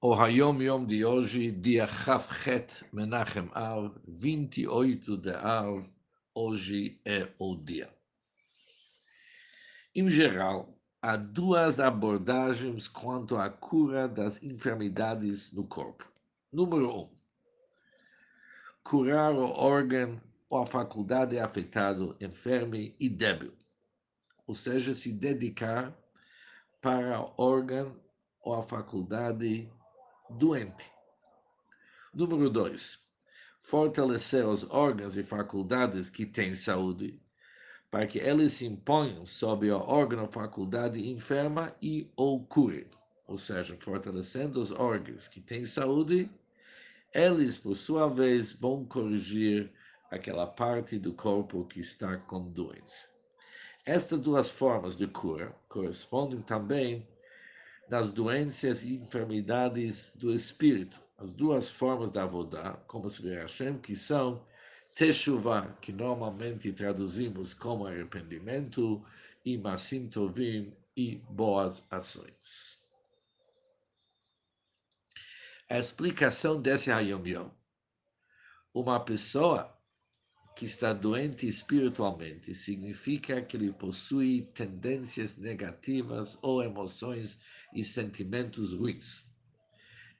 O Hayom Yom de hoje, dia Chavchet Menachem Av, 28 de Av, hoje é o dia. Em geral, há duas abordagens quanto à cura das enfermidades no corpo. Número um, curar o órgão ou a faculdade afetado, enfermo e débil, ou seja, se dedicar para o órgão ou a faculdade doente. Número 2. Fortalecer os órgãos e faculdades que têm saúde, para que eles se imponham sobre o órgão ou faculdade enferma e ou cure. Ou seja, fortalecendo os órgãos que têm saúde, eles, por sua vez, vão corrigir aquela parte do corpo que está com doença. Estas duas formas de cura correspondem também das doenças e enfermidades do espírito, as duas formas da Avodá, como se vê Hashem, que são Teshuvah, que normalmente traduzimos como arrependimento, e Masim Tovim, e boas ações. A explicação desse Hayom Yom. Uma pessoa que está doente espiritualmente significa que ele possui tendências negativas ou emoções e sentimentos ruins.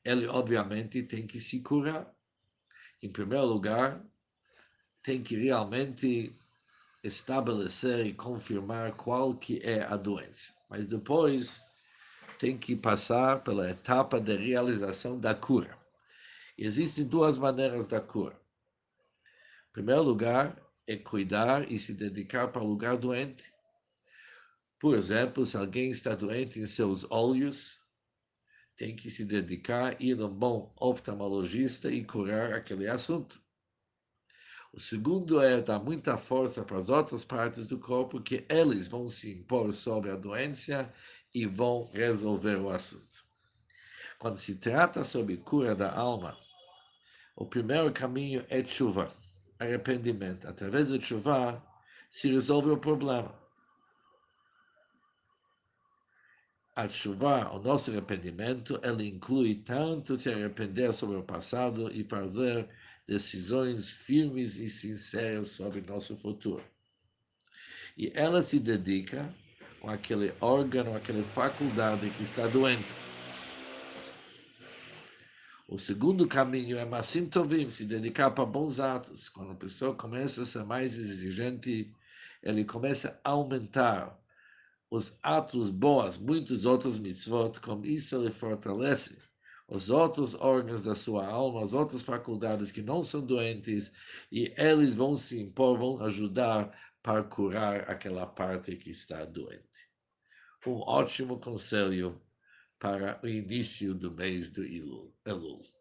Ele, obviamente, tem que se curar. Em primeiro lugar, tem que realmente estabelecer e confirmar qual que é a doença. Mas depois tem que passar pela etapa de realização da cura. Existem duas maneiras da cura primeiro lugar, é cuidar e se dedicar para o lugar doente. Por exemplo, se alguém está doente em seus olhos, tem que se dedicar ir a um bom oftalmologista e curar aquele assunto. O segundo é dar muita força para as outras partes do corpo, que eles vão se impor sobre a doença e vão resolver o assunto. Quando se trata sobre cura da alma, o primeiro caminho é chuva arrependimento, através do chuva, se resolve o problema. A chuva, o nosso arrependimento, ele inclui tanto se arrepender sobre o passado e fazer decisões firmes e sinceras sobre nosso futuro. E ela se dedica com aquele órgão, aquela faculdade que está doente o segundo caminho é Massim Tovim, se dedicar para bons atos. Quando a pessoa começa a ser mais exigente, ele começa a aumentar os atos bons, muitos outros mitzvot, como isso ele fortalece os outros órgãos da sua alma, as outras faculdades que não são doentes, e eles vão se impor, vão ajudar para curar aquela parte que está doente. Um ótimo conselho para o início do mês do Elul.